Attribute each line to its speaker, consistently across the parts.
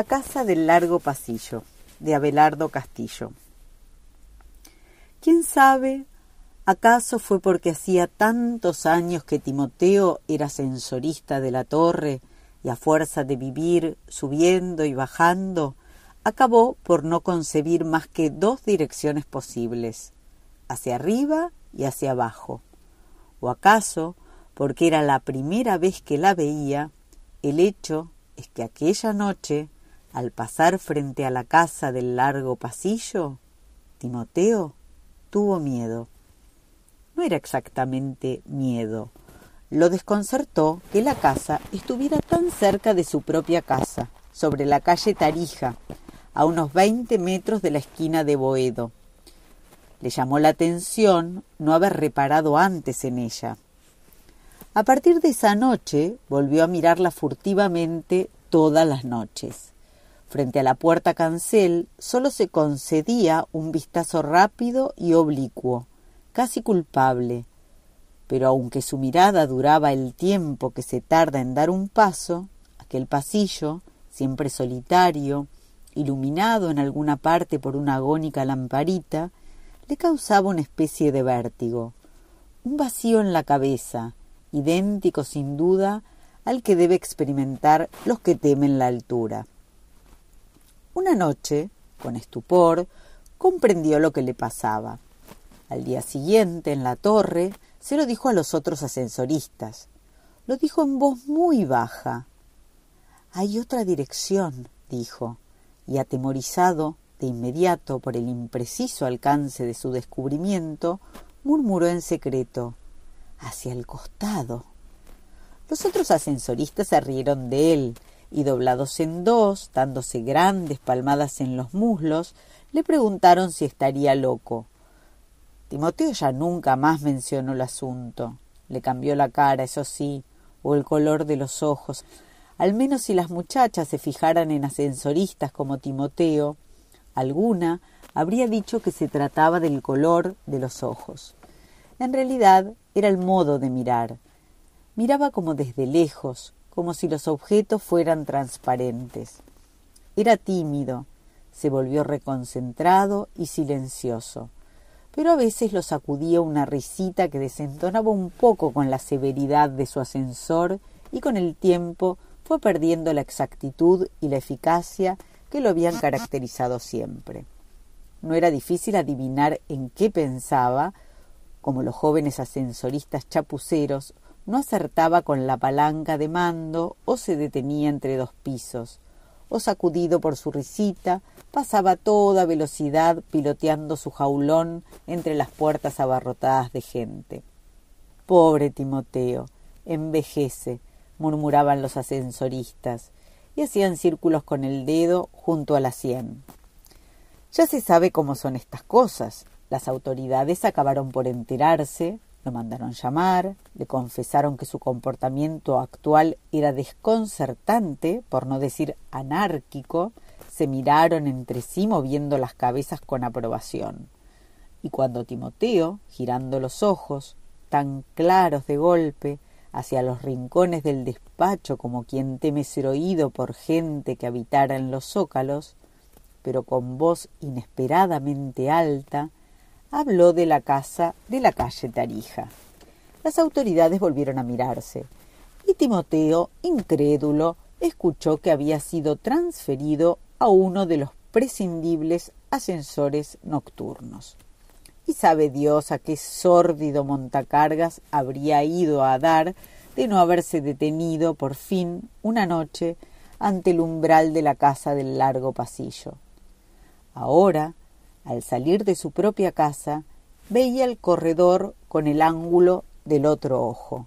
Speaker 1: La casa del largo pasillo, de Abelardo Castillo. ¿Quién sabe? ¿Acaso fue porque hacía tantos años que Timoteo era censorista de la torre y a fuerza de vivir subiendo y bajando, acabó por no concebir más que dos direcciones posibles, hacia arriba y hacia abajo? ¿O acaso, porque era la primera vez que la veía, el hecho es que aquella noche al pasar frente a la casa del largo pasillo, Timoteo tuvo miedo. No era exactamente miedo. Lo desconcertó que la casa estuviera tan cerca de su propia casa, sobre la calle Tarija, a unos veinte metros de la esquina de Boedo. Le llamó la atención no haber reparado antes en ella. A partir de esa noche volvió a mirarla furtivamente todas las noches. Frente a la puerta cancel solo se concedía un vistazo rápido y oblicuo, casi culpable. Pero aunque su mirada duraba el tiempo que se tarda en dar un paso, aquel pasillo, siempre solitario, iluminado en alguna parte por una agónica lamparita, le causaba una especie de vértigo, un vacío en la cabeza, idéntico sin duda al que debe experimentar los que temen la altura. Una noche, con estupor, comprendió lo que le pasaba. Al día siguiente, en la torre, se lo dijo a los otros ascensoristas. Lo dijo en voz muy baja. Hay otra dirección, dijo, y atemorizado de inmediato por el impreciso alcance de su descubrimiento, murmuró en secreto hacia el costado. Los otros ascensoristas se rieron de él y doblados en dos, dándose grandes palmadas en los muslos, le preguntaron si estaría loco. Timoteo ya nunca más mencionó el asunto. Le cambió la cara, eso sí, o el color de los ojos. Al menos si las muchachas se fijaran en ascensoristas como Timoteo, alguna habría dicho que se trataba del color de los ojos. En realidad era el modo de mirar. Miraba como desde lejos, como si los objetos fueran transparentes. Era tímido, se volvió reconcentrado y silencioso, pero a veces lo sacudía una risita que desentonaba un poco con la severidad de su ascensor y con el tiempo fue perdiendo la exactitud y la eficacia que lo habían caracterizado siempre. No era difícil adivinar en qué pensaba, como los jóvenes ascensoristas chapuceros no acertaba con la palanca de mando o se detenía entre dos pisos, o sacudido por su risita, pasaba a toda velocidad piloteando su jaulón entre las puertas abarrotadas de gente. Pobre Timoteo, envejece, murmuraban los ascensoristas, y hacían círculos con el dedo junto a la sien. Ya se sabe cómo son estas cosas. Las autoridades acabaron por enterarse, lo mandaron llamar, le confesaron que su comportamiento actual era desconcertante, por no decir anárquico, se miraron entre sí moviendo las cabezas con aprobación. Y cuando Timoteo, girando los ojos, tan claros de golpe, hacia los rincones del despacho como quien teme ser oído por gente que habitara en los zócalos, pero con voz inesperadamente alta, habló de la casa de la calle Tarija. Las autoridades volvieron a mirarse, y Timoteo, incrédulo, escuchó que había sido transferido a uno de los prescindibles ascensores nocturnos. Y sabe Dios a qué sórdido montacargas habría ido a dar de no haberse detenido por fin una noche ante el umbral de la casa del largo pasillo. Ahora, al salir de su propia casa, veía el corredor con el ángulo del otro ojo.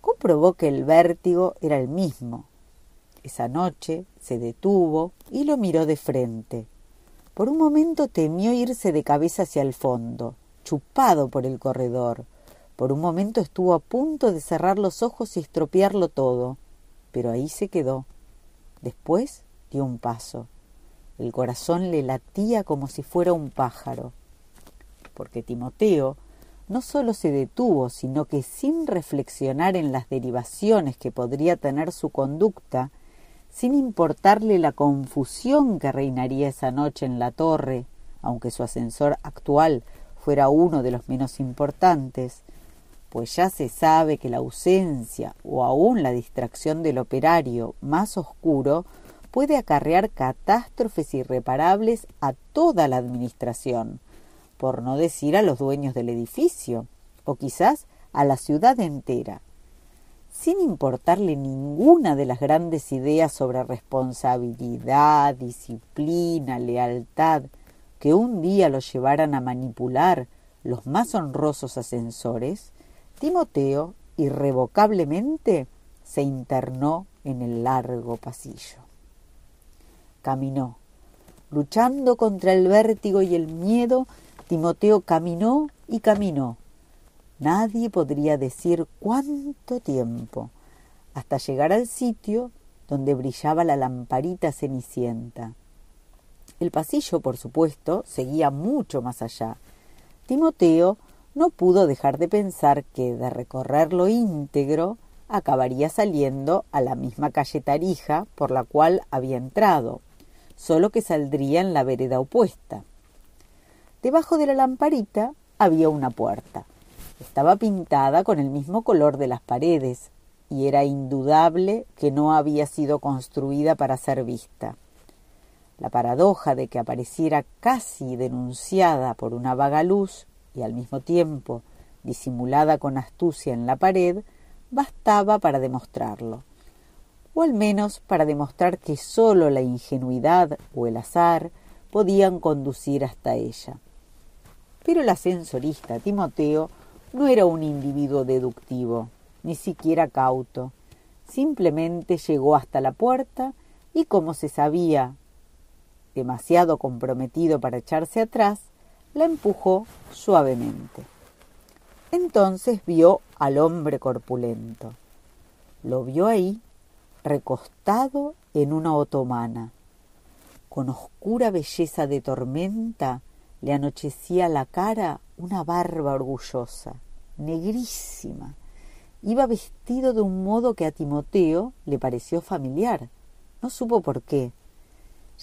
Speaker 1: Comprobó que el vértigo era el mismo. Esa noche se detuvo y lo miró de frente. Por un momento temió irse de cabeza hacia el fondo, chupado por el corredor. Por un momento estuvo a punto de cerrar los ojos y estropearlo todo, pero ahí se quedó. Después dio un paso. El corazón le latía como si fuera un pájaro, porque Timoteo no solo se detuvo, sino que sin reflexionar en las derivaciones que podría tener su conducta, sin importarle la confusión que reinaría esa noche en la torre, aunque su ascensor actual fuera uno de los menos importantes, pues ya se sabe que la ausencia o aún la distracción del operario más oscuro puede acarrear catástrofes irreparables a toda la administración, por no decir a los dueños del edificio, o quizás a la ciudad entera. Sin importarle ninguna de las grandes ideas sobre responsabilidad, disciplina, lealtad, que un día lo llevaran a manipular los más honrosos ascensores, Timoteo irrevocablemente se internó en el largo pasillo. Caminó. Luchando contra el vértigo y el miedo, Timoteo caminó y caminó. Nadie podría decir cuánto tiempo, hasta llegar al sitio donde brillaba la lamparita cenicienta. El pasillo, por supuesto, seguía mucho más allá. Timoteo no pudo dejar de pensar que de recorrerlo íntegro acabaría saliendo a la misma calle Tarija por la cual había entrado, solo que saldría en la vereda opuesta. Debajo de la lamparita había una puerta. Estaba pintada con el mismo color de las paredes y era indudable que no había sido construida para ser vista. La paradoja de que apareciera casi denunciada por una vaga luz y al mismo tiempo disimulada con astucia en la pared bastaba para demostrarlo, o al menos para demostrar que sólo la ingenuidad o el azar podían conducir hasta ella. Pero el ascensorista Timoteo no era un individuo deductivo, ni siquiera cauto. Simplemente llegó hasta la puerta y como se sabía demasiado comprometido para echarse atrás, la empujó suavemente. Entonces vio al hombre corpulento. Lo vio ahí, recostado en una otomana. Con oscura belleza de tormenta le anochecía la cara una barba orgullosa, negrísima. Iba vestido de un modo que a Timoteo le pareció familiar. No supo por qué.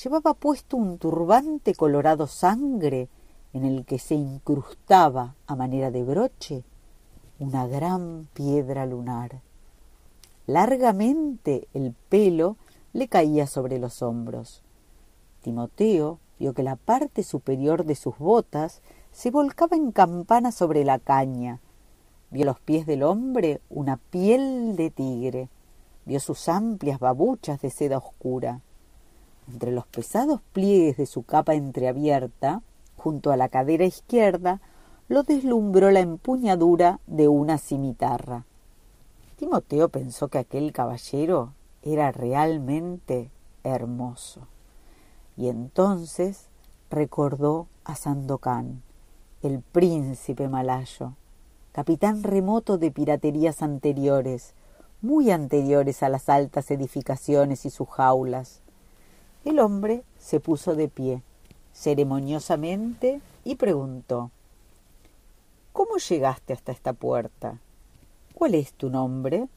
Speaker 1: Llevaba puesto un turbante colorado sangre en el que se incrustaba a manera de broche una gran piedra lunar. Largamente el pelo le caía sobre los hombros. Timoteo vio que la parte superior de sus botas se volcaba en campana sobre la caña. Vio los pies del hombre una piel de tigre. Vio sus amplias babuchas de seda oscura. Entre los pesados pliegues de su capa entreabierta junto a la cadera izquierda, lo deslumbró la empuñadura de una cimitarra. Timoteo pensó que aquel caballero era realmente hermoso. Y entonces recordó a Sandokan, el príncipe malayo, capitán remoto de piraterías anteriores, muy anteriores a las altas edificaciones y sus jaulas. El hombre se puso de pie ceremoniosamente y preguntó ¿Cómo llegaste hasta esta puerta? ¿Cuál es tu nombre?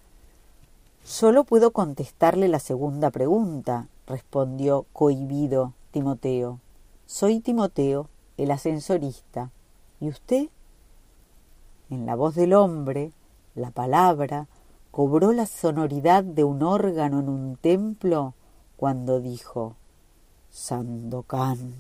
Speaker 1: Solo puedo contestarle la segunda pregunta, respondió cohibido Timoteo. Soy Timoteo, el ascensorista. ¿Y usted? En la voz del hombre, la palabra cobró la sonoridad de un órgano en un templo cuando dijo Sandokan.